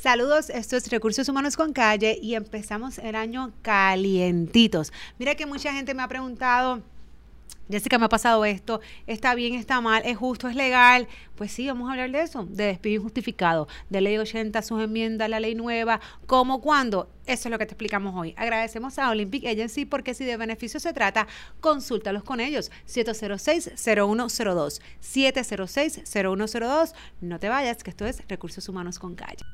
Saludos, esto es Recursos Humanos con Calle y empezamos el año calientitos. Mira que mucha gente me ha preguntado, Jessica, me ha pasado esto, está bien, está mal, es justo, es legal. Pues sí, vamos a hablar de eso, de despido injustificado, de ley 80, sus enmiendas, la ley nueva, cómo, cuándo. Eso es lo que te explicamos hoy. Agradecemos a Olympic Agency porque si de beneficio se trata, consúltalos con ellos. 706-0102. 706-0102. No te vayas, que esto es Recursos Humanos con Calle.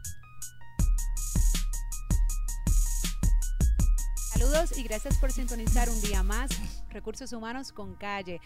Saludos y gracias por sintonizar un día más Recursos Humanos con Calle.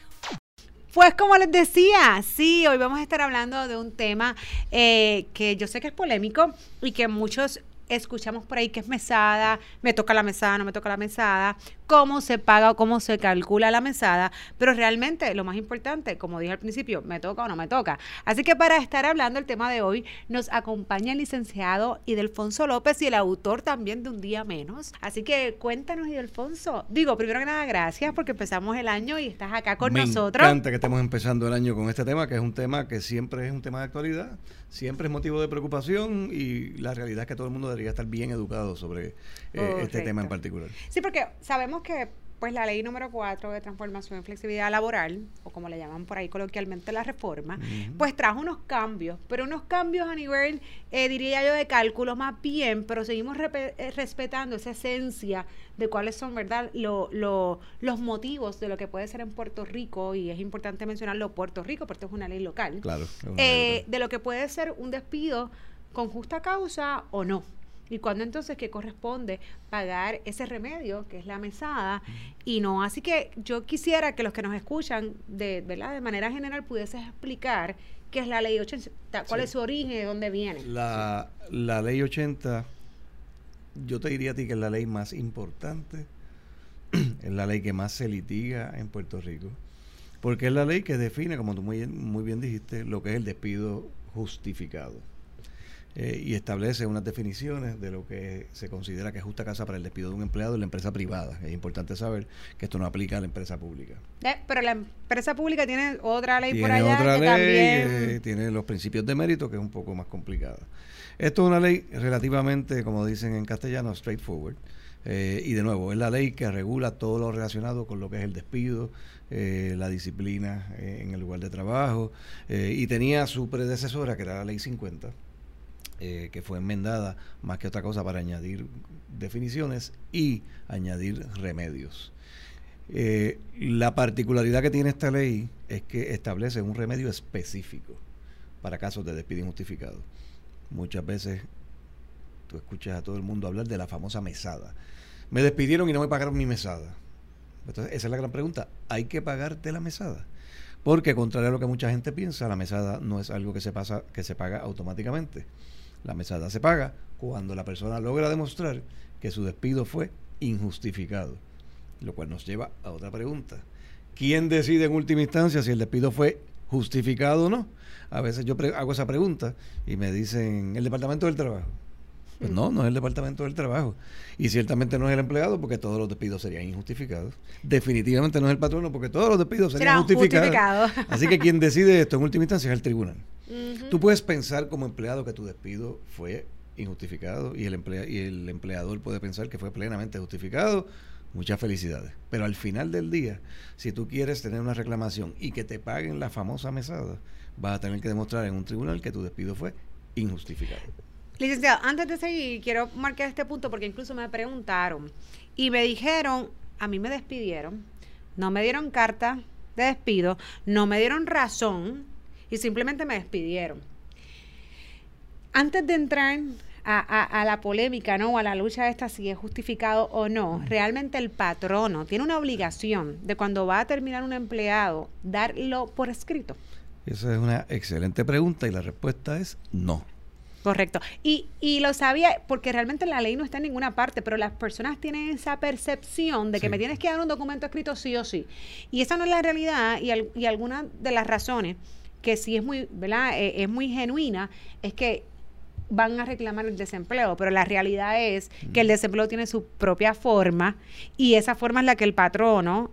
Pues como les decía, sí, hoy vamos a estar hablando de un tema eh, que yo sé que es polémico y que muchos escuchamos por ahí que es mesada, me toca la mesada, no me toca la mesada, cómo se paga o cómo se calcula la mesada, pero realmente lo más importante, como dije al principio, me toca o no me toca. Así que para estar hablando el tema de hoy, nos acompaña el licenciado Idelfonso López y el autor también de Un Día Menos. Así que cuéntanos, Idelfonso. Digo, primero que nada, gracias porque empezamos el año y estás acá con nosotros. Me encanta que estemos empezando el año con este tema, que es un tema que siempre es un tema de actualidad, siempre es motivo de preocupación y la realidad es que todo el mundo debería estar bien educado sobre eh, este tema en particular. Sí, porque sabemos que pues la ley número 4 de transformación y flexibilidad laboral, o como le llaman por ahí coloquialmente la reforma, pues trajo unos cambios, pero unos cambios a nivel, eh, diría yo, de cálculo más bien, pero seguimos eh, respetando esa esencia de cuáles son, ¿verdad?, los motivos de lo que puede ser en Puerto Rico, y es importante mencionarlo, Puerto Rico, porque es una ley local, claro, eh, de lo que puede ser un despido con justa causa o no y cuándo entonces que corresponde pagar ese remedio, que es la mesada, y no. Así que yo quisiera que los que nos escuchan de, ¿verdad? de manera general pudieses explicar qué es la ley 80, cuál es su origen, de dónde viene. La, la ley 80, yo te diría a ti que es la ley más importante, es la ley que más se litiga en Puerto Rico, porque es la ley que define, como tú muy, muy bien dijiste, lo que es el despido justificado. Eh, y establece unas definiciones de lo que se considera que es justa casa para el despido de un empleado en la empresa privada. Es importante saber que esto no aplica a la empresa pública. Eh, pero la empresa pública tiene otra ley por allá otra ley, también... Eh, tiene los principios de mérito que es un poco más complicada. Esto es una ley relativamente, como dicen en castellano, straightforward. y de nuevo, es la ley que regula todo lo relacionado con lo que es el despido, la disciplina en el lugar de trabajo, y tenía su predecesora, que era la ley 50, eh, que fue enmendada más que otra cosa para añadir definiciones y añadir remedios. Eh, la particularidad que tiene esta ley es que establece un remedio específico para casos de despido injustificado. Muchas veces tú escuchas a todo el mundo hablar de la famosa mesada. Me despidieron y no me pagaron mi mesada. Entonces, esa es la gran pregunta. ¿Hay que pagarte la mesada? Porque contrario a lo que mucha gente piensa, la mesada no es algo que se pasa, que se paga automáticamente. La mesada se paga cuando la persona logra demostrar que su despido fue injustificado. Lo cual nos lleva a otra pregunta. ¿Quién decide en última instancia si el despido fue justificado o no? A veces yo hago esa pregunta y me dicen el Departamento del Trabajo. Pues no, no es el Departamento del Trabajo. Y ciertamente no es el empleado porque todos los despidos serían injustificados. Definitivamente no es el patrono porque todos los despidos serían justificados. Así que quien decide esto en última instancia es el tribunal. Tú puedes pensar como empleado que tu despido fue injustificado y el, y el empleador puede pensar que fue plenamente justificado. Muchas felicidades. Pero al final del día, si tú quieres tener una reclamación y que te paguen la famosa mesada, vas a tener que demostrar en un tribunal que tu despido fue injustificado. Licenciado, antes de seguir, quiero marcar este punto porque incluso me preguntaron y me dijeron, a mí me despidieron, no me dieron carta de despido, no me dieron razón y simplemente me despidieron. Antes de entrar a, la polémica, ¿no? O a la lucha esta si es justificado o no, realmente el patrono tiene una obligación de cuando va a terminar un empleado, darlo por escrito. Esa es una excelente pregunta y la respuesta es no. Correcto. Y, y lo sabía porque realmente la ley no está en ninguna parte, pero las personas tienen esa percepción de que me tienes que dar un documento escrito sí o sí. Y esa no es la realidad y, y algunas de las razones que sí es muy, ¿verdad? Eh, es muy genuina, es que van a reclamar el desempleo, pero la realidad es que el desempleo tiene su propia forma y esa forma es la que el patrono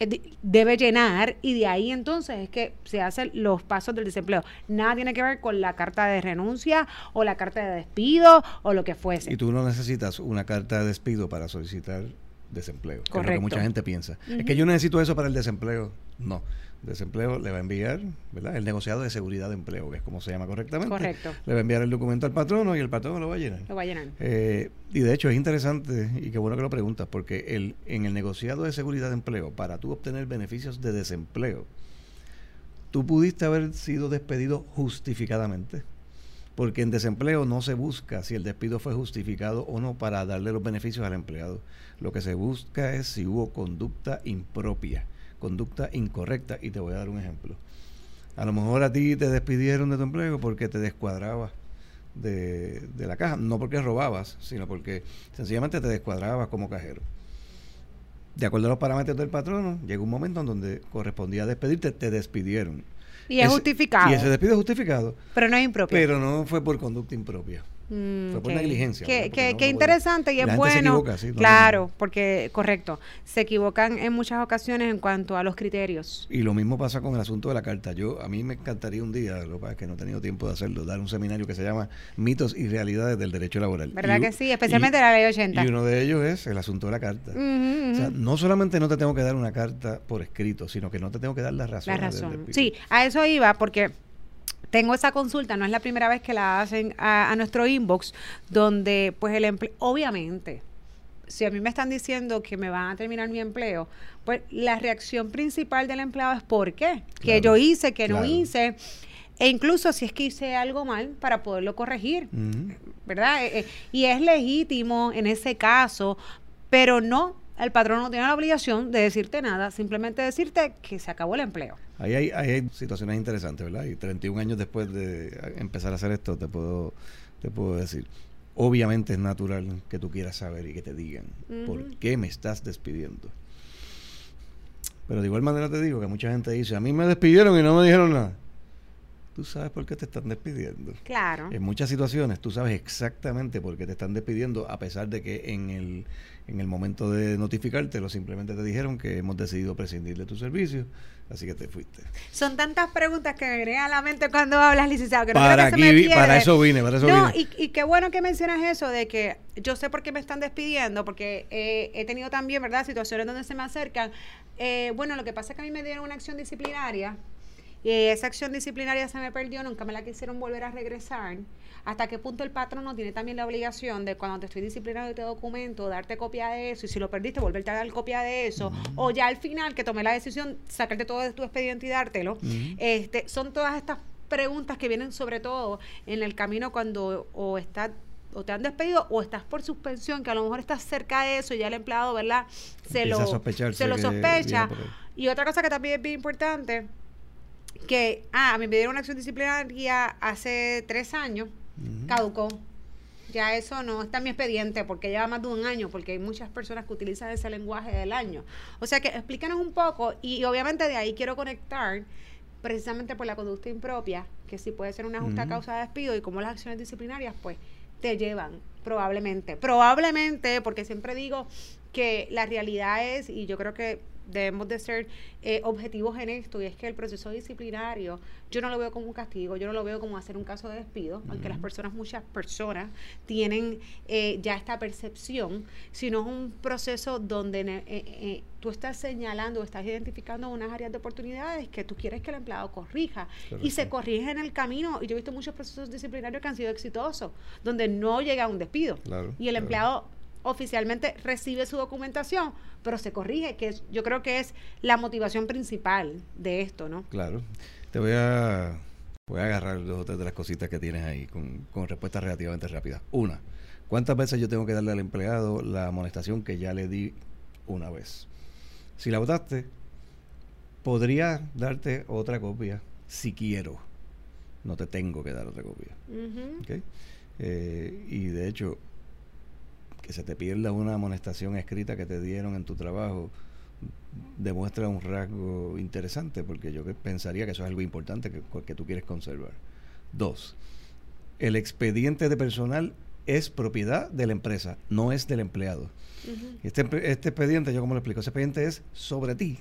eh, debe llenar y de ahí entonces es que se hacen los pasos del desempleo. Nada tiene que ver con la carta de renuncia o la carta de despido o lo que fuese. Y tú no necesitas una carta de despido para solicitar desempleo. Que es lo que mucha gente piensa. Es que yo necesito eso para el desempleo. No desempleo le va a enviar, ¿verdad? El negociado de seguridad de empleo, que es como se llama correctamente. Correcto. Le va a enviar el documento al patrono y el patrono lo va a llenar. Lo va a llenar. Eh, y de hecho es interesante y qué bueno que lo preguntas, porque el, en el negociado de seguridad de empleo, para tú obtener beneficios de desempleo, tú pudiste haber sido despedido justificadamente. Porque en desempleo no se busca si el despido fue justificado o no para darle los beneficios al empleado. Lo que se busca es si hubo conducta impropia conducta incorrecta. Y te voy a dar un ejemplo. A lo mejor a ti te despidieron de tu empleo porque te descuadrabas de, la caja. No porque robabas, sino porque sencillamente te descuadrabas como cajero. De acuerdo a los parámetros del patrono, llegó un momento en donde correspondía despedirte, te despidieron. Y es justificado. Y ese despido es justificado. Pero no es impropio. Pero no fue por conducta impropia. Mm, fue por negligencia. Qué interesante y es bueno. claro, porque, correcto, se equivocan en muchas ocasiones en cuanto a los criterios. Y lo mismo pasa con el asunto de la carta. Yo, a mí me encantaría un día, lo que pasa es que no he tenido tiempo de hacerlo, dar un seminario que se llama Mitos y Realidades del Derecho Laboral. ¿Verdad que sí? Especialmente la ley 80. Y uno de ellos es el asunto de la carta. O sea, no solamente no te tengo que dar una carta por escrito, sino que no te tengo que dar la razón. La razón. Sí, a eso iba, porque tengo esa consulta, no es la primera vez que la hacen a, nuestro inbox, donde pues el empleo, obviamente, si a mí me están diciendo que me van a terminar mi empleo, pues la reacción principal del empleado es ¿por qué? que yo hice, que no hice, e incluso si es que hice algo mal para poderlo corregir, ¿verdad? Eh, eh, y es legítimo en ese caso, pero no el patrón no tiene la obligación de decirte nada, simplemente decirte que se acabó el empleo. Ahí hay, hay situaciones interesantes, ¿verdad? Y 31 años después de empezar a hacer esto, te puedo, te puedo decir. Obviamente es natural que tú quieras saber y que te digan por qué me estás despidiendo. Pero de igual manera te digo que mucha gente dice, a mí me despidieron y no me dijeron nada tú sabes por qué te están despidiendo. Claro. En muchas situaciones tú sabes exactamente por qué te están despidiendo, a pesar de que en el, en el momento de notificarte, lo simplemente te dijeron que hemos decidido prescindir de tu servicio, así que te fuiste. Son tantas preguntas que me vienen a la mente cuando hablas, licenciado, que no para, aquí, para eso vine, para eso no, Y, y, qué bueno que mencionas eso de que yo sé por qué me están despidiendo, porque he tenido también, ¿verdad?, situaciones donde se me acercan. Eh, bueno, lo que pasa es que a mí me dieron una acción disciplinaria y esa acción disciplinaria se me perdió, nunca me la quisieron volver a regresar. ¿Hasta qué punto el patrono tiene también la obligación de cuando te estoy disciplinando este documento, darte copia de eso? Y si lo perdiste, volverte a dar copia de eso. O ya al final, que tomé la decisión, sacarte todo de tu expediente y dártelo. este, son todas estas preguntas que vienen sobre todo en el camino cuando o estás o te han despedido o estás por suspensión, que a lo mejor estás cerca de eso y ya el empleado, ¿verdad? Se lo, se lo sospecha. Y otra cosa que también es bien importante que, ah, me pidieron una acción disciplinaria hace tres años, caducó. Ya eso no está en mi expediente porque lleva más de un año, porque hay muchas personas que utilizan ese lenguaje del año. O sea que explícanos un poco y, obviamente de ahí quiero conectar precisamente por la conducta impropia, que sí puede ser una justa causa de despido y como las acciones disciplinarias pues te llevan probablemente, probablemente, porque siempre digo que la realidad es, y yo creo que debemos de ser eh, objetivos en esto y es que el proceso disciplinario yo no lo veo como un castigo, yo no lo veo como hacer un caso de despido, aunque las personas, muchas personas tienen eh, ya esta percepción, sino es un proceso donde eh, tú estás señalando, estás identificando unas áreas de oportunidades que tú quieres que el empleado corrija y se corrige en el camino. Y yo he visto muchos procesos disciplinarios que han sido exitosos, donde no llega a un despido. Y el empleado oficialmente recibe su documentación, pero se corrige, que yo creo que es la motivación principal de esto, ¿no? Claro. Te voy a, voy a agarrar dos o tres de las cositas que tienes ahí con, con respuestas relativamente rápidas. Una, ¿cuántas veces yo tengo que darle al empleado la amonestación que ya le di una vez? Si la votaste, podría darte otra copia si quiero. No te tengo que dar otra copia. Eh, y de hecho, que se te pierda una amonestación escrita que te dieron en tu trabajo demuestra un rasgo interesante, porque yo pensaría que eso es algo importante que, que tú quieres conservar. Dos, el expediente de personal es propiedad de la empresa, no es del empleado. este, este expediente, yo como lo explico, ese expediente es sobre ti,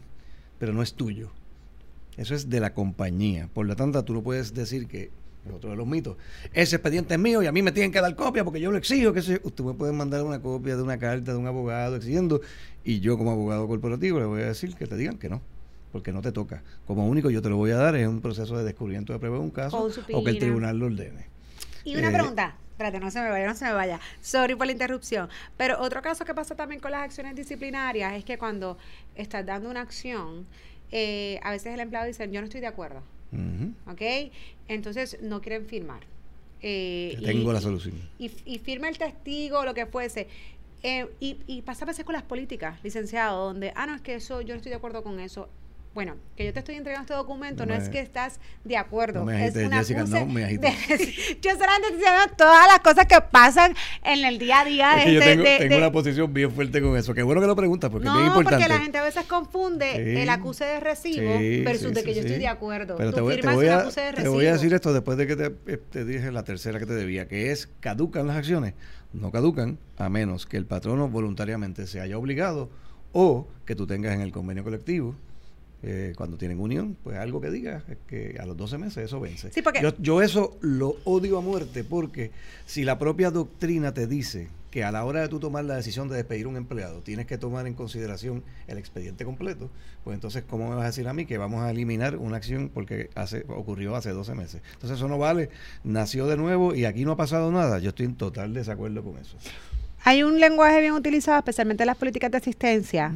pero no es tuyo. Eso es de la compañía. Por lo tanto, tú no puedes decir que otro de los mitos. Ese expediente es mío y a mí me tienen que dar copia porque yo lo exijo. Que usted me puede mandar una copia de una carta de un abogado exigiendo y yo como abogado corporativo le voy a decir que te digan que no porque no te toca. Como único yo te lo voy a dar es un proceso de descubrimiento de prueba de un caso o que el tribunal lo ordene. Y una eh, pregunta, espérate, no se me vaya, no se me vaya. Sorry por la interrupción. Pero otro caso que pasa también con las acciones disciplinarias es que cuando estás dando una acción, eh, a veces el empleado dice, yo no estoy de acuerdo. ¿Ok? Entonces no quieren firmar. Eh, tengo la solución. Y, firma el testigo, lo que fuese. Eh, y, y pasa a veces con las políticas, licenciado, donde, ah, no, es que eso, yo no estoy de acuerdo con eso bueno, que yo te estoy entregando este documento no, es que estás de acuerdo. No me es una Jessica, no me agite. yo solamente diciendo todas las cosas que pasan en el día a día. Es que yo tengo, tengo una posición bien fuerte con eso. Qué bueno que lo preguntas porque es bien importante. porque la gente a veces confunde el acuse de recibo versus de que yo estoy de acuerdo. Pero te voy, te voy, a, te voy a decir esto después de que te, eh, te dije la tercera que te debía, que es caducan las acciones. No caducan a menos que el patrono voluntariamente se haya obligado o que tú tengas en el convenio colectivo eh, cuando tienen unión, pues algo que diga es que a los 12 meses eso vence. yo, yo, eso lo odio a muerte porque si la propia doctrina te dice que a la hora de tú tomar la decisión de despedir un empleado tienes que tomar en consideración el expediente completo, pues entonces ¿cómo me vas a decir a mí que vamos a eliminar una acción porque hace ocurrió hace 12 meses? Entonces eso no vale, nació de nuevo y aquí no ha pasado nada. Yo estoy en total desacuerdo con eso. Hay un lenguaje bien utilizado, especialmente en las políticas de asistencia,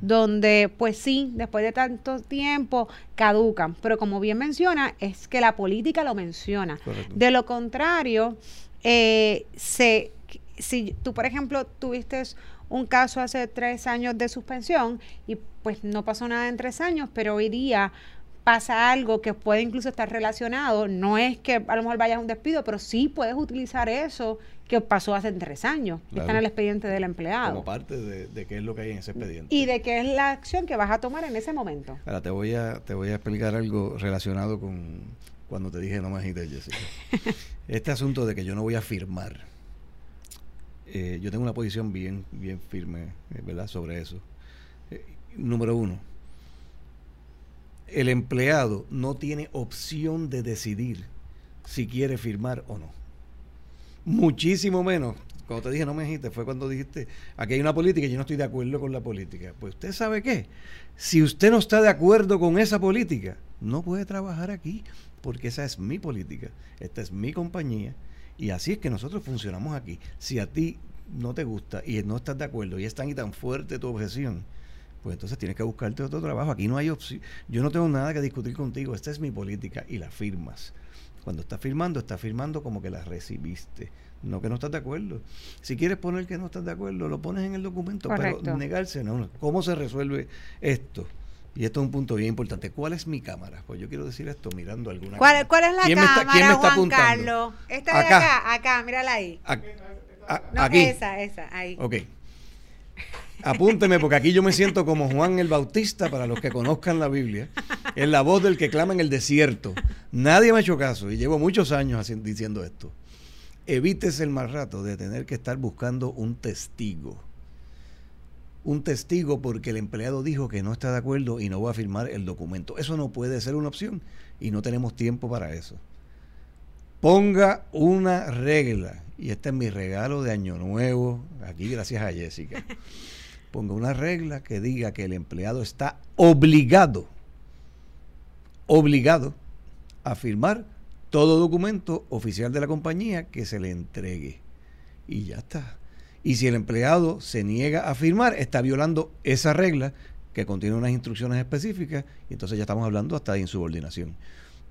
donde pues sí, después de tanto tiempo caducan, pero como bien menciona, es que la política lo menciona. De lo contrario, eh, se, si tú, por ejemplo, tuviste un caso hace tres años de suspensión y pues no pasó nada en tres años, pero hoy día pasa algo que puede incluso estar relacionado, no es que a lo mejor vayas a un despido, pero sí puedes utilizar eso que pasó hace tres años, que está en el expediente del empleado. Como parte de, qué es lo que hay en ese expediente. Y de qué es la acción que vas a tomar en ese momento. Ahora, te voy a, te voy a explicar algo relacionado con cuando te dije no me agites, Jessica. este asunto de que yo no voy a firmar, eh, yo tengo una posición bien, bien firme, eh, ¿verdad?, sobre eso. Eh, número uno, el empleado no tiene opción de decidir si quiere firmar o no muchísimo menos. Cuando te dije no me dijiste, fue cuando dijiste, aquí hay una política y yo no estoy de acuerdo con la política. Pues usted sabe qué, si usted no está de acuerdo con esa política, no puede trabajar aquí, porque esa es mi política, esta es mi compañía, y así es que nosotros funcionamos aquí. Si a ti no te gusta y no estás de acuerdo y es tan y tan fuerte tu objeción, pues entonces tienes que buscarte otro trabajo. Aquí no hay opción. Yo no tengo nada que discutir contigo. Esta es mi política y la firmas. Cuando estás firmando, estás firmando como que la recibiste, no que no estás de acuerdo. Si quieres poner que no estás de acuerdo, lo pones en el documento, pero negarse, no. ¿Cómo se resuelve esto? Y esto es un punto bien importante. ¿Cuál es mi cámara? Pues yo quiero decir esto mirando alguna ¿Cuál, ¿Cuál es la ¿Quién cámara, me está, ¿quién me está Juan Carlos? Esta de acá, acá, mírala ahí. no, aquí. Esa, esa, ahí. Ok. Apúnteme, porque aquí yo me siento como Juan el Bautista, para los que conozcan la Biblia, es la voz del que clama en el desierto. Nadie me ha hecho caso y llevo muchos años diciendo esto. Evites el mal rato de tener que estar buscando un testigo. Un testigo porque el empleado dijo que no está de acuerdo y no va a firmar el documento. Eso no puede ser una opción y no tenemos tiempo para eso. Ponga una regla, y este es mi regalo de Año Nuevo, aquí gracias a Jessica ponga una regla que diga que el empleado está obligado, obligado a firmar todo documento oficial de la compañía que se le entregue. Y ya está. Y si el empleado se niega a firmar, está violando esa regla que contiene unas instrucciones específicas y entonces ya estamos hablando hasta de insubordinación.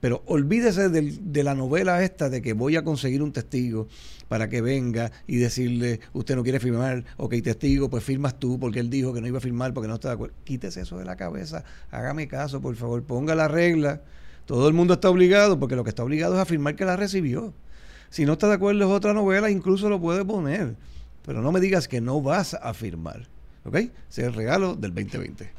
Pero olvídese de la novela esta de que voy a conseguir un testigo para que venga y decirle, usted no quiere firmar, ok, testigo, pues firmas tú porque él dijo que no iba a firmar porque no está de acuerdo. Quítese eso de la cabeza, hágame caso, por favor, ponga la regla. Todo el mundo está obligado porque lo que está obligado es a firmar que la recibió. Si no está de acuerdo es otra novela, incluso lo puede poner. Pero no me digas que no vas a firmar. ¿Ok? Ese es el regalo del 2020.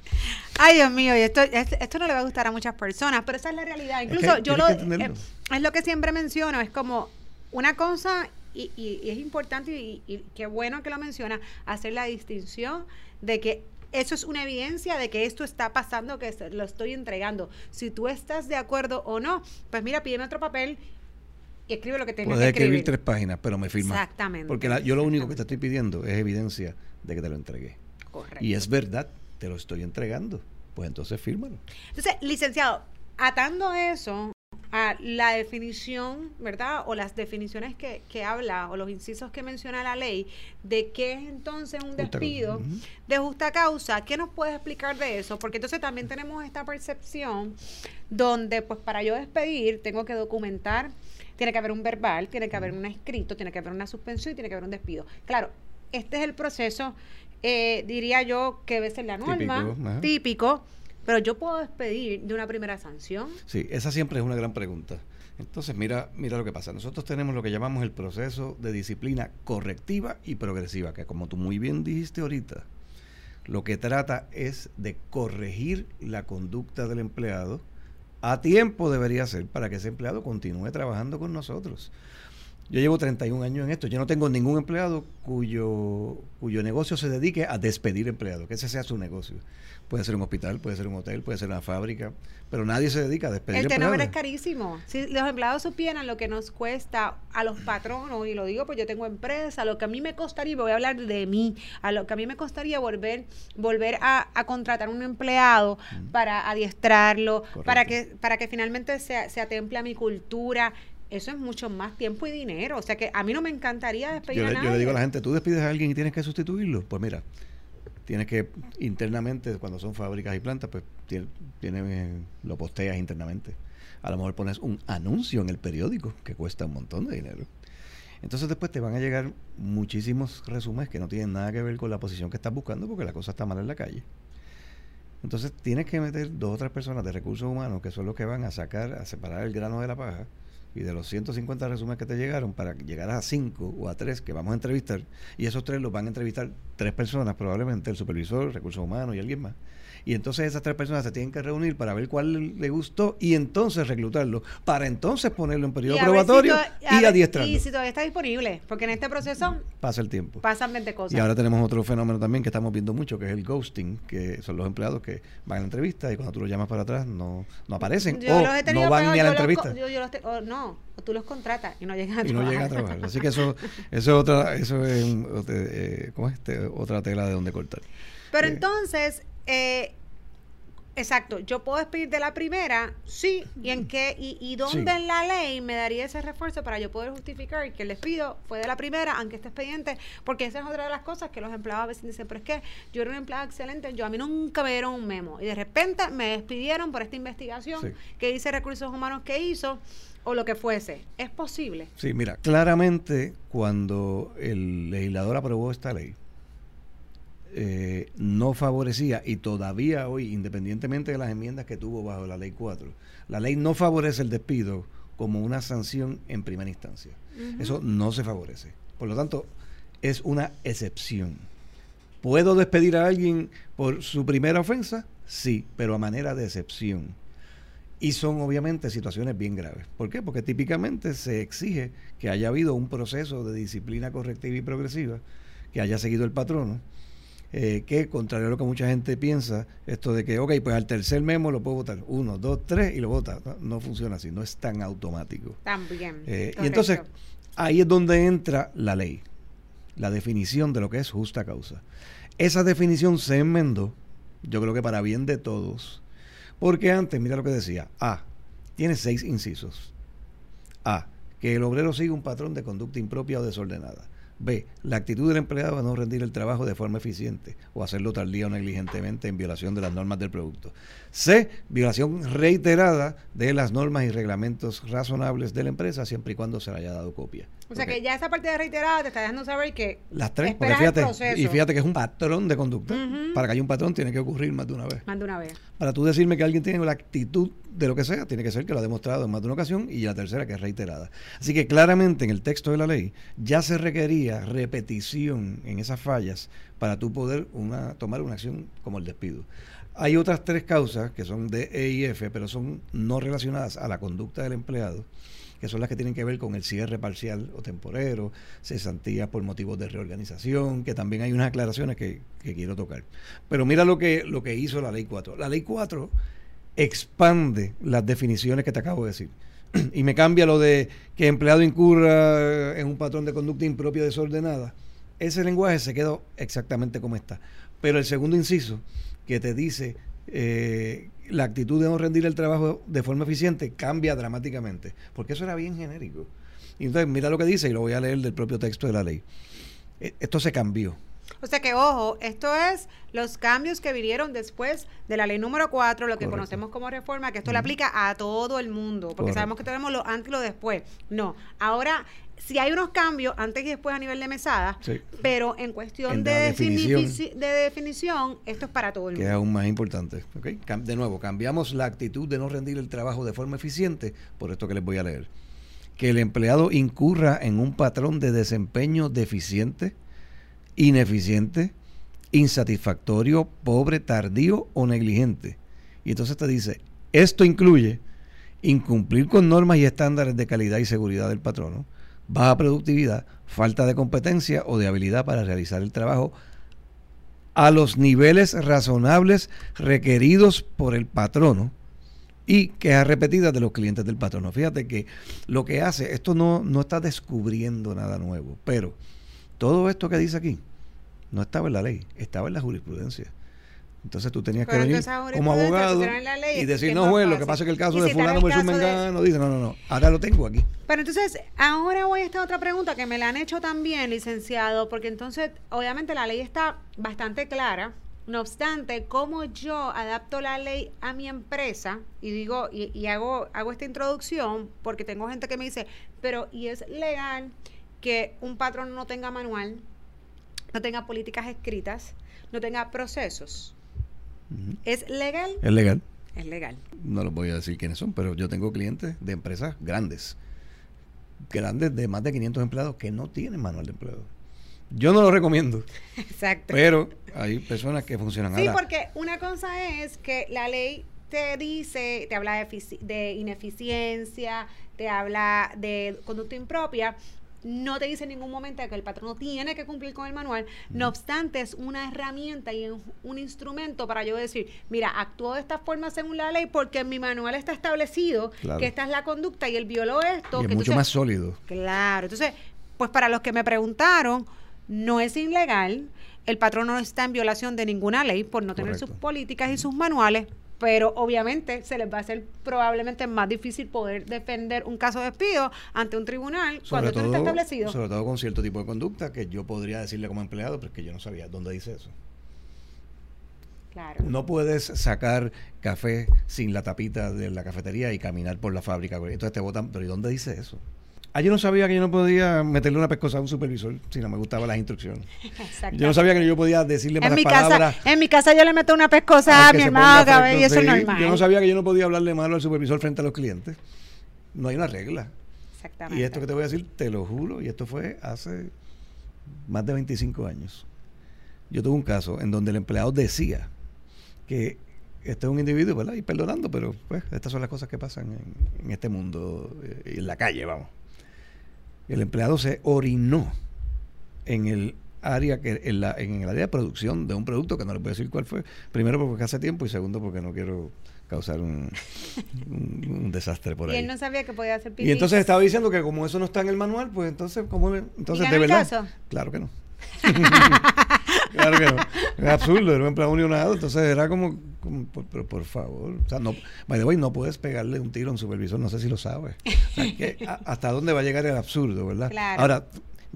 Ay, Dios mío, esto, esto no le va a gustar a muchas personas, pero esa es la realidad. Incluso yo lo. Eh, es lo que siempre menciono, es como una cosa, y, es importante, y, y qué bueno que lo menciona, hacer la distinción de que eso es una evidencia de que esto está pasando, que lo estoy entregando. Si tú estás de acuerdo o no, pues mira, pídeme otro papel y escribe lo que tengas Puedes que escribir. escribir tres páginas, pero me firma. Exactamente. Porque la- yo lo único que te estoy pidiendo es evidencia de que te lo entregué. Correcto. Y es verdad, te lo estoy entregando. Pues entonces fírmalo. Entonces, licenciado, atando eso a la definición, ¿verdad? O las definiciones que, que habla o los incisos que menciona la ley de qué es entonces un Justa despido de justa causa. ¿Qué nos puedes explicar de eso? Porque entonces también tenemos esta percepción donde, pues, para yo despedir, tengo que documentar, tiene que haber un verbal, tiene que haber un escrito, tiene que haber una suspensión y tiene que haber un despido. Claro, este es el proceso, eh, diría yo, que debe ser la norma, Típico, típico, pero yo puedo despedir de una primera sanción. Sí, esa siempre es una gran pregunta. Entonces, mira, mira lo que pasa. Nosotros tenemos lo que llamamos el proceso de disciplina correctiva y progresiva, que como tú muy bien dijiste ahorita, lo que trata es de corregir la conducta del empleado. A tiempo debería ser para que ese empleado continúe trabajando con nosotros. Yo llevo 31 años en esto. Yo no tengo ningún empleado cuyo, cuyo negocio se dedique a despedir empleados, que ese sea su negocio. Puede ser un hospital, puede ser un hotel, puede ser una fábrica, pero nadie se dedica a despedir El tenor es empleados. carísimo. Si los empleados supieran lo que nos cuesta a los patronos, y lo digo pues yo tengo empresa, lo que a mí me costaría, y voy a hablar de mí, a lo que a mí me costaría volver, volver a, a contratar un empleado para adiestrarlo, para que, para que finalmente se, se atemple a mi cultura. Eso es mucho más tiempo y dinero. O sea que a mí no me encantaría despedir Yo, a nadie. yo le digo a la gente, tú despides a alguien y tienes que sustituirlo. Pues mira, tienes que internamente, cuando son fábricas y plantas, pues tiene, tiene, eh, lo posteas internamente. A lo mejor pones un anuncio en el periódico que cuesta un montón de dinero. Entonces después te van a llegar muchísimos resúmenes que no tienen nada que ver con la posición que estás buscando porque la cosa está mal en la calle. Entonces tienes que meter dos o tres personas de recursos humanos que son los que van a sacar, a separar el grano de la paja y de los 150 resúmenes que te llegaron para llegar a cinco o a tres que vamos a entrevistar y esos tres los van a entrevistar tres personas probablemente, el supervisor, recursos humanos y alguien más. Y entonces esas tres personas se tienen que reunir para ver cuál le- gustó y entonces reclutarlo, para entonces ponerlo en periodo Y si probatorio to- a y adiestrarlo. Y si todavía está disponible, porque en este proceso Pasa el tiempo. pasan 20 cosas. Y ahora tenemos otro fenómeno también que estamos viendo mucho, que es el ghosting, que son los empleados que van a la entrevista y cuando tú los llamas para atrás no, no aparecen Yo o no van peor, ni a la yo los entrevista. yo- yo los te- o no, o tú los contratas y no llegan a y no trabajar. llegan a trabajar. Así que eso, eso es otra, eso es, eh, ¿cómo es? Este, otra tela de donde cortar. Pero Eh. entonces, eh, exacto, yo puedo despedir de la primera, sí, y en qué, y, y dónde Sí. en la ley me daría ese refuerzo para yo poder justificar que el despido fue de la primera, aunque esté expediente, porque esa es otra de las cosas que los empleados a veces dicen, pero es que yo era un empleado excelente, yo a mí nunca me dieron un memo, y de repente me despidieron por esta investigación Sí. que dice recursos humanos que hizo, o lo que fuese. ¿Es posible? Sí, mira, claramente cuando el legislador aprobó esta ley, eh, no favorecía, y todavía hoy, independientemente de las enmiendas que tuvo bajo la ley 4, la ley no favorece el despido como una sanción en primera instancia. Eso no se favorece. Por lo tanto, es una excepción. ¿Puedo despedir a alguien por su primera ofensa? Sí, pero a manera de excepción. Y son obviamente situaciones bien graves. ¿Por qué? Porque típicamente se exige que haya habido un proceso de disciplina correctiva y progresiva, que haya seguido el patrono, eh, que contrario a lo que mucha gente piensa, esto de que, ok, pues al tercer memo lo puedo votar, uno, dos, tres y lo vota. No, no funciona así, no es tan automático. También. Eh, y entonces, ahí es donde entra la ley, la definición de lo que es justa causa. Esa definición se enmendó, yo creo que para bien de todos, porque antes, mira lo que decía, A, tiene seis incisos. A, que el obrero siga un patrón de conducta impropia o desordenada. B, la actitud del empleado a no rendir el trabajo de forma eficiente o hacerlo tardía o negligentemente en violación de las normas del producto. C, violación reiterada de las normas y reglamentos razonables de la empresa siempre y cuando se le haya dado copia. O sea que ya esa parte de reiterada te está dejando saber que Las tres, porque fíjate, y fíjate que es un patrón de conducta. Para que haya un patrón tiene que ocurrir más de una vez. Más de una vez. Para tú decirme que alguien tiene la actitud de lo que sea, tiene que ser que lo ha demostrado en más de una ocasión y la tercera que es reiterada. Así que claramente en el texto de la ley ya se requería repetición en esas fallas para tú poder una, tomar una acción como el despido. Hay otras tres causas que son de E y F, pero son no relacionadas a la conducta del empleado que son las que tienen que ver con el cierre parcial o temporero, cesantías por motivos de reorganización, que también hay unas aclaraciones que, que quiero tocar. Pero mira lo que, lo que hizo la ley 4. La ley 4 expande las definiciones que te acabo de decir. y me cambia lo de que empleado incurra en un patrón de conducta impropia desordenada. Ese lenguaje se quedó exactamente como está. Pero el segundo inciso, que te dice eh, la actitud de no rendir el trabajo de forma eficiente, cambia dramáticamente. Porque eso era bien genérico. Y entonces, mira lo que dice, y lo voy a leer del propio texto de la ley. Eh, esto se cambió. O sea que, ojo, esto es los cambios que vinieron después de la ley número 4, lo que conocemos como reforma, que esto le aplica a todo el mundo, porque sabemos que tenemos lo antes y lo después. No, ahora si hay unos cambios antes y después a nivel de mesada, pero en cuestión de, definición, de definición, esto es para todo el mundo. Que es aún más importante. De nuevo, cambiamos la actitud de no rendir el trabajo de forma eficiente, por esto que les voy a leer. Que el empleado incurra en un patrón de desempeño deficiente ineficiente, insatisfactorio, pobre, tardío o negligente. Y entonces te dice, esto incluye incumplir con normas y estándares de calidad y seguridad del patrono, baja productividad, falta de competencia o de habilidad para realizar el trabajo a los niveles razonables requeridos por el patrono y quejas repetidas de los clientes del patrono. Fíjate que lo que hace, esto no, no está descubriendo nada nuevo, pero todo esto que dice aquí no estaba en la ley, estaba en la jurisprudencia. Entonces tú tenías que venir como abogado y decir, no, juez, lo que pasa es que el caso de fulano me mengano, dice, no, no, no, ahora lo tengo aquí. Pero entonces, ahora voy a esta otra pregunta que me la han hecho también, licenciado, porque entonces, obviamente la ley está bastante clara, no obstante, cómo yo adapto la ley a mi empresa y digo, y, y hago, hago esta introducción, porque tengo gente que me dice, pero, ¿y es legal? Que un patrón no tenga manual, no tenga políticas escritas, no tenga procesos. ¿Es legal? Es legal. Es legal. No les voy a decir quiénes son, pero yo tengo clientes de empresas grandes, grandes de más de 500 empleados que no tienen manual de empleado. Yo no lo recomiendo. Exacto. Pero hay personas que funcionan así. Sí, porque una cosa es que la ley te dice, te habla de, de ineficiencia, te habla de conducta impropia, no te dice en ningún momento que el patrono tiene que cumplir con el manual, no obstante es una herramienta y un instrumento para yo decir, mira, actúo de esta forma según la ley porque en mi manual está establecido que esta es la conducta y él violó esto. Y es mucho más sólido. Claro, entonces, pues para los que me preguntaron, no es ilegal, el patrono no está en violación de ninguna ley por no tener sus políticas y sus manuales, pero obviamente se les va a hacer probablemente más difícil poder defender un caso de despido ante un tribunal cuando todo, está establecido. Sobre todo con cierto tipo de conducta que yo podría decirle como empleado, pero es que yo no sabía dónde dice eso. Claro. No puedes sacar café sin la tapita de la cafetería y caminar por la fábrica. Entonces te votan, pero ¿y dónde dice eso? Ah, yo no sabía que yo no podía meterle una pescosa a un supervisor si no me gustaban las instrucciones. Yo no sabía que yo podía decirle malas en mi palabras. Casa, en mi casa yo le meto una pescosa a, mi hermano y eso es normal. Yo no sabía que yo no podía hablarle malo al supervisor frente a los clientes. No hay una regla. Exactamente. Y esto que te voy a decir, te lo juro, y esto fue hace más de 25 años. Yo tuve un caso en donde el empleado decía que este es un individuo, ¿verdad? Y perdonando, pero pues estas son las cosas que pasan en, en este mundo, eh, en la calle, vamos el empleado se orinó en el área que en, la, en el área de producción de un producto que no le puedo decir cuál fue primero porque hace tiempo y segundo porque no quiero causar un, desastre por ahí. Y él no sabía que podía hacer pipí. Y entonces estaba diciendo que como eso no está en el manual, pues entonces, ¿cómo? Entonces, ¿de verdad? Caso? Claro que no. claro que no. Es absurdo, era un empleado unionado, entonces era como, pero por favor. O sea, no, by the way, no puedes pegarle un tiro a un supervisor, no sé si lo sabes. ¿Hasta dónde va a llegar el absurdo, verdad? Ahora,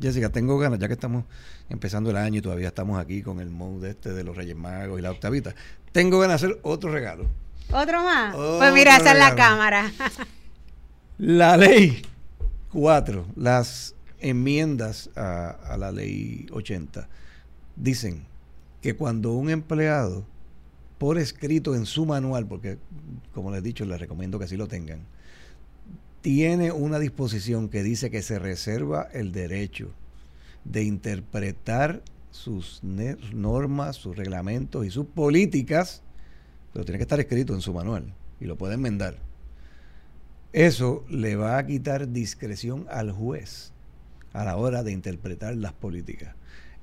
Jessica, tengo ganas, ya que estamos empezando el año y todavía estamos aquí con el mode este de los Reyes Magos y la octavita, tengo ganas de hacer otro regalo. ¿Otro más? pues mira, esa es la cámara. la ley 4, las enmiendas a, la ley 80 dicen que cuando un empleado por escrito en su manual, porque como les he dicho, les recomiendo que así lo tengan, tiene una disposición que dice que se reserva el derecho de interpretar sus normas, sus reglamentos y sus políticas, pero tiene que estar escrito en su manual y lo puede enmendar. eso le va a quitar discreción al juez a la hora de interpretar las políticas.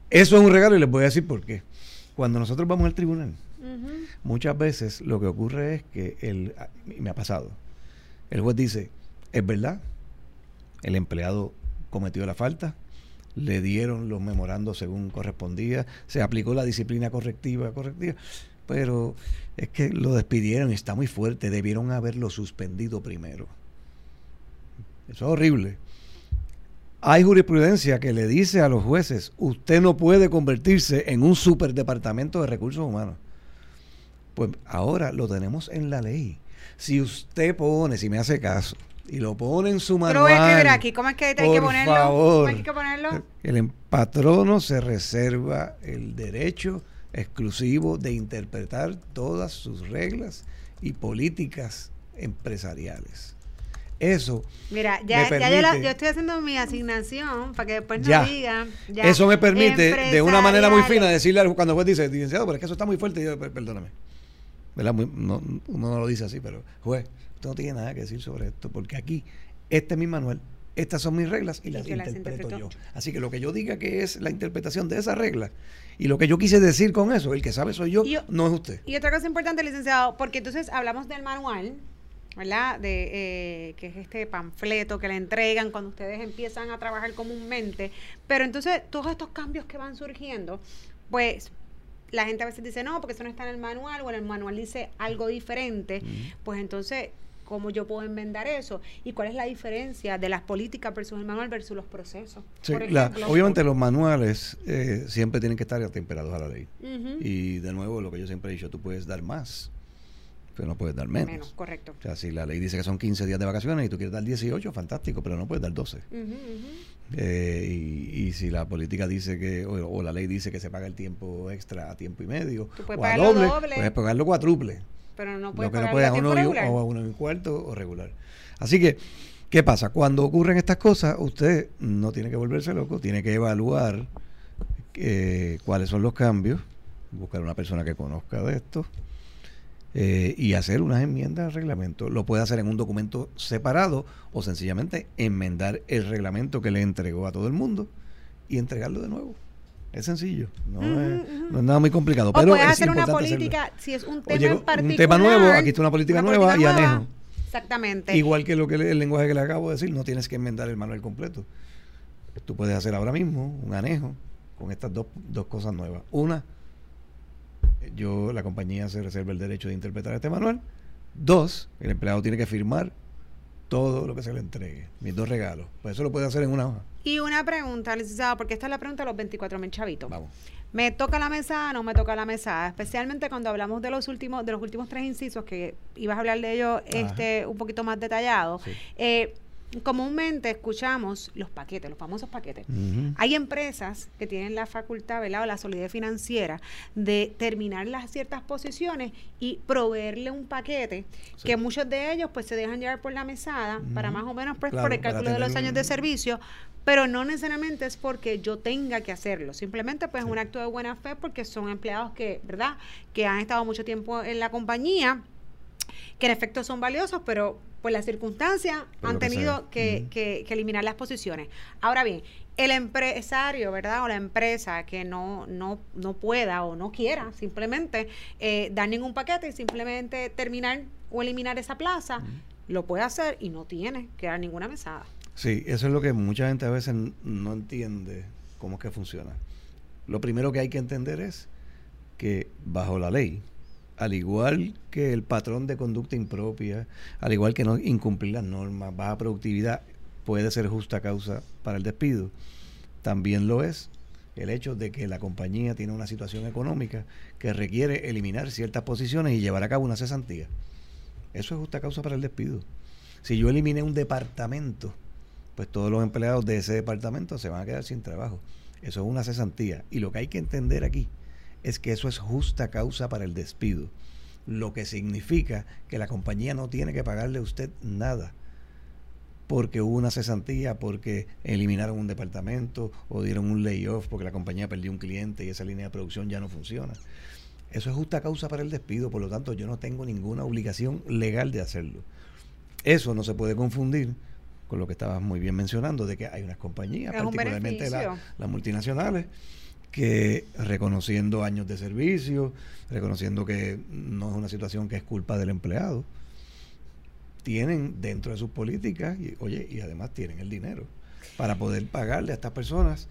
Eso es un regalo y les voy a decir por qué. Cuando nosotros vamos al tribunal, muchas veces lo que ocurre es que el me ha pasado. El juez dice, "Es verdad, el empleado cometió la falta, le dieron los memorandos según correspondía, se aplicó la disciplina correctiva, correctiva, pero es que lo despidieron y está muy fuerte, debieron haberlo suspendido primero. Eso es horrible. Hay jurisprudencia que le dice a los jueces, usted no puede convertirse en un superdepartamento de recursos humanos. Pues ahora lo tenemos en la ley. Si usted pone, si me hace caso, y lo pone en su manual. Pero voy a escribir aquí, ¿cómo es que hay que ponerlo? ¿Cómo hay que ponerlo? El patrono se reserva el derecho exclusivo de interpretar todas sus reglas y políticas empresariales. Eso. Mira, ya, ya yo, estoy haciendo mi asignación para que después no digan. eso me permite, de una manera muy fina, decirle cuando el juez dice, licenciado, pero es que eso está muy fuerte. yo, perdóname. uno no lo dice así, pero juez, usted no tiene nada que decir sobre esto, porque aquí, este es mi manual, estas son mis reglas y, las interpreto yo. Así que lo que yo diga que es la interpretación de esas reglas y lo que yo quise decir con eso, el que sabe soy yo, no es usted. Y otra cosa importante, licenciado, porque entonces hablamos del manual, ¿verdad? De eh, que es este panfleto que le entregan cuando ustedes empiezan a trabajar comúnmente, pero entonces todos estos cambios que van surgiendo, pues la gente a veces dice, no, porque eso no está en el manual, o en el manual dice algo diferente, pues entonces cómo yo puedo enmendar eso y cuál es la diferencia de las políticas versus el manual versus los procesos. obviamente los manuales eh, siempre tienen que estar atemperados a la ley. Y de nuevo, lo que yo siempre he dicho, tú puedes dar más, pero no puedes dar menos. Menos, correcto. O sea, si la ley dice que son 15 días de vacaciones y tú quieres dar 18, fantástico, pero no puedes dar 12. Eh, y, si la política dice que, o, la ley dice que se paga el tiempo extra a tiempo y medio, o a doble, doble, puedes pagarlo cuádruple pero no puede Lo que no puede a uno, o a uno y un cuarto o regular. Así que, ¿qué pasa? Cuando ocurren estas cosas, usted no tiene que volverse loco, tiene que evaluar eh, cuáles son los cambios, buscar una persona que conozca de esto eh, y hacer unas enmiendas al reglamento. Lo puede hacer en un documento separado o sencillamente enmendar el reglamento que le entregó a todo el mundo y entregarlo de nuevo. Es sencillo, no, es, nada muy complicado. pero puedes hacer una política, si es un tema en particular. Un tema nuevo, aquí está una política nueva y anejo. Exactamente. Igual que lo que el lenguaje que le acabo de decir, no tienes que enmendar el manual completo. Tú puedes hacer ahora mismo un anejo con estas dos, dos cosas nuevas. Una, yo, la compañía se reserva el derecho de interpretar este manual. Dos, el empleado tiene que firmar todo lo que se le entregue, mis dos regalos. Pues eso lo puede hacer en una hoja. Y una pregunta, licenciado, porque esta es la pregunta de los 24 mil chavitos. Vamos. ¿Me toca la mesa no me toca la mesa? Especialmente cuando hablamos de los últimos, de los últimos tres incisos, que ibas a hablar de ellos este, un poquito más detallado. Eh, comúnmente escuchamos los paquetes, los famosos paquetes. Hay empresas que tienen la facultad, ¿verdad? o la solidez financiera de terminar las ciertas posiciones y proveerle un paquete que muchos de ellos pues se dejan llevar por la mesada para más o menos pues, por el cálculo de los años de servicio, pero no necesariamente es porque yo tenga que hacerlo, simplemente pues es un acto de buena fe porque son empleados que, ¿verdad? Que han estado mucho tiempo en la compañía que en efecto son valiosos, pero pues las circunstancias han tenido que, eliminar las posiciones. Ahora bien, el empresario, ¿verdad? O la empresa que no, no, no pueda o no quiera simplemente eh, dar ningún paquete y simplemente terminar o eliminar esa plaza, lo puede hacer y no tiene que dar ninguna mesada. Sí, eso es lo que mucha gente a veces no entiende cómo es que funciona. Lo primero que hay que entender es que bajo la ley, al igual que el patrón de conducta impropia, al igual que no incumplir las normas, baja productividad puede ser justa causa para el despido, también lo es el hecho de que la compañía tiene una situación económica que requiere eliminar ciertas posiciones y llevar a cabo una cesantía. Eso es justa causa para el despido. Si yo eliminé un departamento, pues todos los empleados de ese departamento se van a quedar sin trabajo. Eso es una cesantía. Y lo que hay que entender aquí es que eso es justa causa para el despido, lo que significa que la compañía no tiene que pagarle a usted nada porque hubo una cesantía, porque eliminaron un departamento o dieron un layoff porque la compañía perdió un cliente y esa línea de producción ya no funciona. Eso es justa causa para el despido, por lo tanto yo no tengo ninguna obligación legal de hacerlo. Eso no se puede confundir con lo que estabas muy bien mencionando, de que hay unas compañías, particularmente las multinacionales, que reconociendo años de servicio, reconociendo que no es una situación que es culpa del empleado, tienen dentro de sus políticas, y, oye, y además tienen el dinero para poder pagarle a estas personas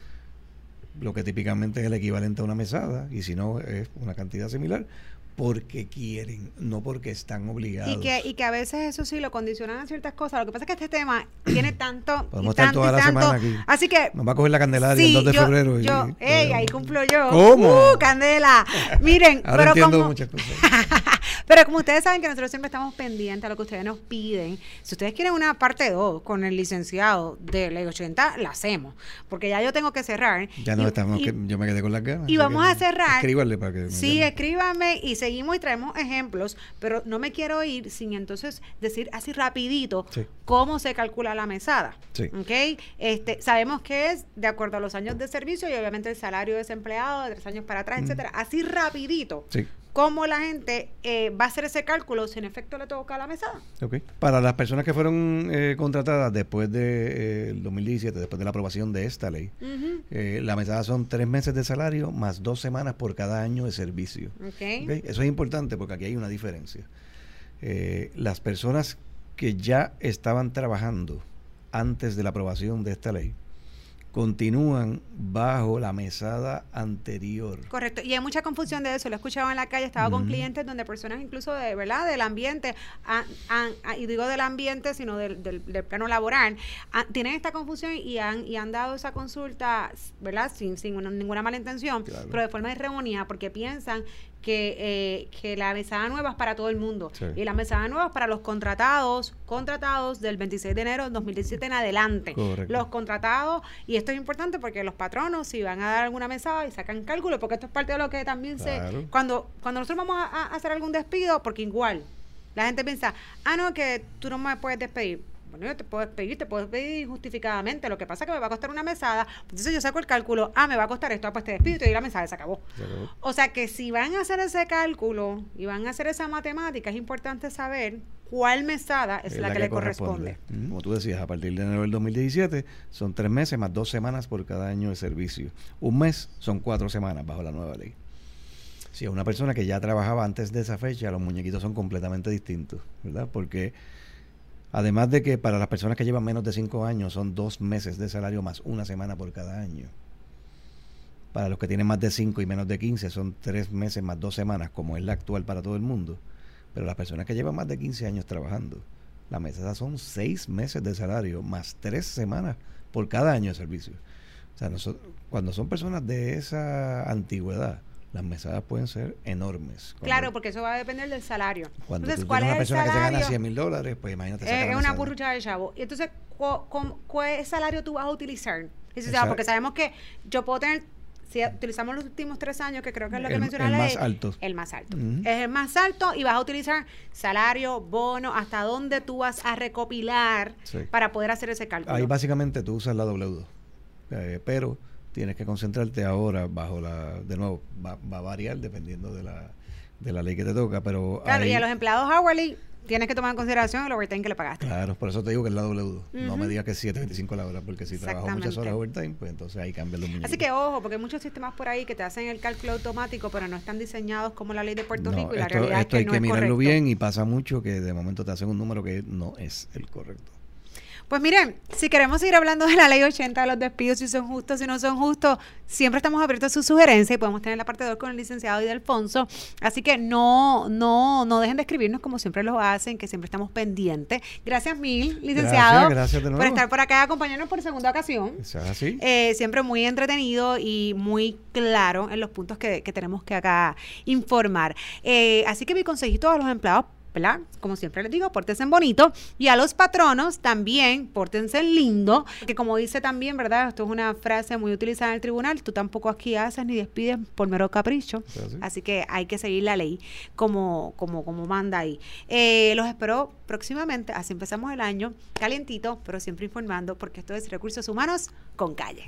lo que típicamente es el equivalente a una mesada, y si no es una cantidad similar, porque quieren, no porque están obligados. Y que, y que a veces eso sí lo condicionan a ciertas cosas. Lo que pasa es que este tema tiene tanto. Podemos estar toda la semana aquí. Así que. Nos va a coger la candela el 2 de febrero. Yo, y, ey, ahí cumplo yo. ¿Cómo? ¡Uh, candela! Miren, Ahora pero entiendo como, muchas cosas. Pero como ustedes saben que nosotros siempre estamos pendientes a lo que ustedes nos piden, si ustedes quieren una parte 2 con el licenciado de Ley 80, la hacemos. Porque ya yo tengo que cerrar. Ya no estamos, que yo me quedé con las ganas. Y vamos a cerrar. Escríbanle para que. Sí, escríbanme y seguimos y traemos ejemplos, pero no me quiero ir sin entonces decir así rapidito cómo se calcula la mesada. Sí. ¿Ok? Este, sabemos que es de acuerdo a los años de servicio y obviamente el salario desempleado de tres años para atrás, etcétera. Así rapidito. Sí cómo la gente eh, va a hacer ese cálculo si en efecto le toca la mesada. Okay. Para las personas que fueron eh, contratadas después del de, 2017, eh, después de la aprobación de esta ley, la mesada son tres meses de salario más dos semanas por cada año de servicio. Okay. Eso es importante porque aquí hay una diferencia. las personas que ya estaban trabajando antes de la aprobación de esta ley, continúan bajo la mesada anterior. Correcto, y hay mucha confusión de eso, lo he escuchado en la calle, he estado con clientes donde personas incluso de verdad del ambiente, y digo del ambiente, sino del, del, plano laboral, tienen esta confusión y han, y han dado esa consulta, ¿verdad? Sin, sin ninguna mala intención, pero de forma errónea, porque piensan que, eh, que la mesada nueva es para todo el mundo. Y la mesada nueva es para los contratados, contratados del 26 de enero de 2017 en adelante. Los contratados, y esto es importante porque los patronos, si van a dar alguna mesada y sacan cálculo, porque esto es parte de lo que también se... Cuando, cuando nosotros vamos a hacer algún despido, porque igual, la gente piensa, ah, no, que tú no me puedes despedir bueno, yo te puedo pedir, te puedo pedir justificadamente. Lo que pasa es que me va a costar una mesada. Entonces yo saco el cálculo, ah, me va a costar esto, ah, pues te despido y te doy la mesada, se acabó. O sea que si van a hacer ese cálculo y van a hacer esa matemática, es importante saber cuál mesada es, la, que, le corresponde. Como tú decías, a partir de enero del 2017 son tres meses más dos semanas por cada año de servicio. Un mes son cuatro semanas bajo la nueva ley. Si a una persona que ya trabajaba antes de esa fecha, los muñequitos son completamente distintos, ¿verdad? Porque Además de que para las personas que llevan menos de 5 años son dos meses de salario más una semana por cada año. Para los que tienen más de 5 y menos de 15 son tres meses más dos semanas, como es la actual para todo el mundo. Pero las personas que llevan más de 15 años trabajando, la mesada son seis meses de salario más tres semanas por cada año de servicio. O sea, cuando son personas de esa antigüedad, las mesadas pueden ser enormes. claro, porque eso va a depender del salario. Cuando entonces, ¿cuál es una persona que se gana 100 mil dólares, pues imagínate. Es una burrucha de chavo. Y entonces, ¿cuál, salario tú vas a utilizar? porque sabemos que yo puedo tener si utilizamos los últimos tres años, que creo que es lo que menciona la ley. El más alto. El más alto. Es el más alto y vas a utilizar salario, bono, hasta dónde tú vas a recopilar para poder hacer ese cálculo. Ahí básicamente tú usas la W2. Eh, pero tienes que concentrarte ahora bajo la, de nuevo, va, a variar dependiendo de la, de la ley que te toca, pero... Claro, y a los empleados hourly tienes que tomar en consideración el overtime que le pagaste. Claro, por eso te digo que es la W2. No me digas que es 7.25 la hora, porque si trabajo muchas horas overtime, pues entonces ahí cambian los muñecos. Así que ojo, porque hay muchos sistemas por ahí que te hacen el cálculo automático, pero no están diseñados como la ley de Puerto Rico y la realidad esto es que hay que mirarlo bien y pasa mucho que de momento te hacen un número que no es el correcto. Pues miren, si queremos seguir hablando de la ley 80 de los despidos, si son justos, si no son justos, siempre estamos abiertos a sus sugerencias y podemos tener la parte 2 con el licenciado y Alfonso. Así que no, no, no dejen de escribirnos como siempre lo hacen, que siempre estamos pendientes. Gracias mil, licenciado, gracias, por estar por acá, acompañarnos por segunda ocasión. así. Eh, siempre muy entretenido y muy claro en los puntos que, tenemos que acá informar. Eh, así que mi consejito a los empleados como siempre les digo, pórtense bonito. Y a los patronos también, pórtense lindo. Que como dice también, ¿verdad? Esto es una frase muy utilizada en el tribunal. Tú tampoco aquí haces ni despides por mero capricho. Así que hay que seguir la ley como, como, como manda ahí. Eh, los espero próximamente. Así empezamos el año, calientito, pero siempre informando, porque esto es recursos humanos con calle.